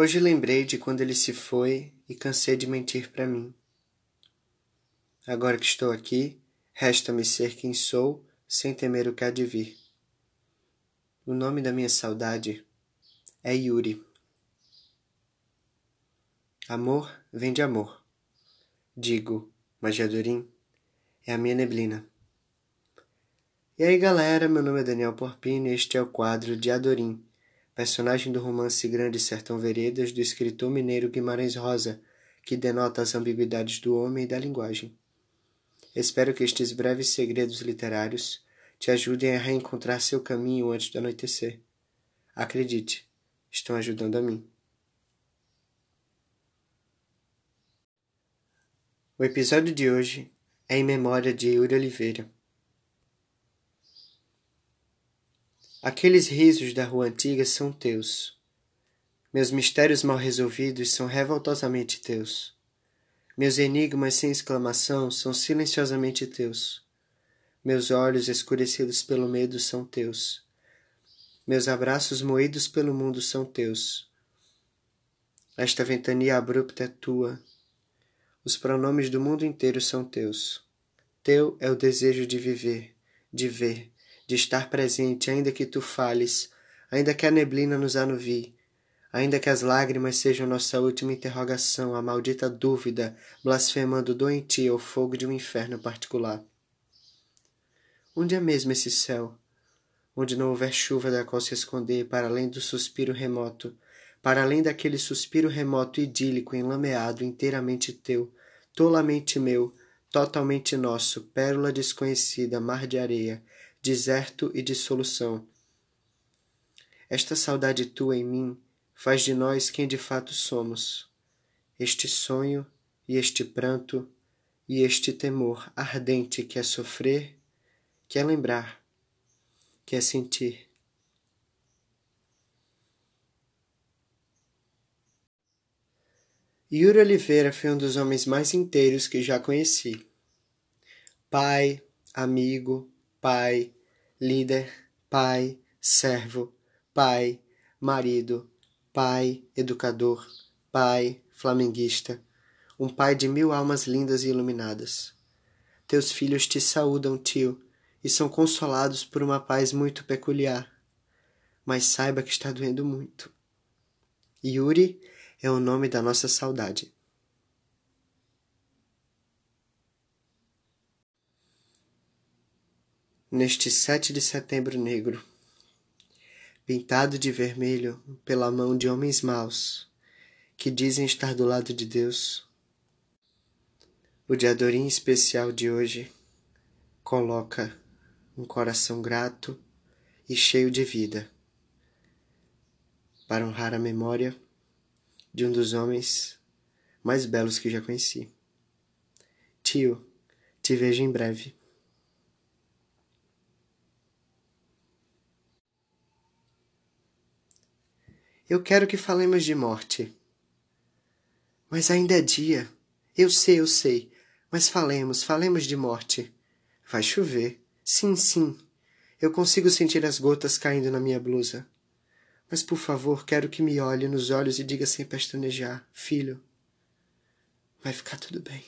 Hoje lembrei de quando ele se foi e cansei de mentir para mim. Agora que estou aqui, resta-me ser quem sou, sem temer o que há de vir. O nome da minha saudade é Yuri. Amor vem de amor. Digo, mas Jadorim é a minha neblina. E aí galera, meu nome é Daniel Porpino e este é o quadro de Adorim personagem do romance Grande Sertão Veredas do escritor mineiro Guimarães Rosa, que denota as ambiguidades do homem e da linguagem. Espero que estes breves segredos literários te ajudem a reencontrar seu caminho antes do anoitecer. Acredite, estão ajudando a mim. O episódio de hoje é em memória de Yuri Oliveira. Aqueles risos da rua antiga são teus. Meus mistérios mal resolvidos são revoltosamente teus. Meus enigmas sem exclamação são silenciosamente teus. Meus olhos escurecidos pelo medo são teus. Meus abraços moídos pelo mundo são teus. Esta ventania abrupta é tua. Os pronomes do mundo inteiro são teus. Teu é o desejo de viver, de ver, de estar presente, ainda que tu fales, ainda que a neblina nos anuvie, ainda que as lágrimas sejam nossa última interrogação, a maldita dúvida, blasfemando doentia o fogo de um inferno particular. Onde é mesmo esse céu? Onde não houver chuva da qual se esconder para além do suspiro remoto, para além daquele suspiro remoto idílico enlameado inteiramente teu, tolamente meu, totalmente nosso, pérola desconhecida, mar de areia, deserto e dissolução. Esta saudade tua em mim faz de nós quem de fato somos. Este sonho e este pranto e este temor ardente que é sofrer, que é lembrar, que é sentir. Yuri Oliveira foi um dos homens mais inteiros que já conheci. Pai, amigo, pai, líder, pai, servo, pai, marido, pai, educador, pai, flamenguista, um pai de mil almas lindas e iluminadas. Teus filhos te saúdam, tio, e são consolados por uma paz muito peculiar. Mas saiba que está doendo muito. Yuri é o nome da nossa saudade. Neste 7 de setembro negro, pintado de vermelho pela mão de homens maus, que dizem estar do lado de Deus, o diadorim especial de hoje coloca um coração grato e cheio de vida para honrar a memória de um dos homens mais belos que já conheci. Tio, te vejo em breve. Eu quero que falemos de morte. Mas ainda é dia. Eu sei, eu sei. Mas falemos, falemos de morte. Vai chover. Sim, sim. Eu consigo sentir as gotas caindo na minha blusa. Mas por favor, quero que me olhe nos olhos e diga sem pestanejar: Filho, vai ficar tudo bem.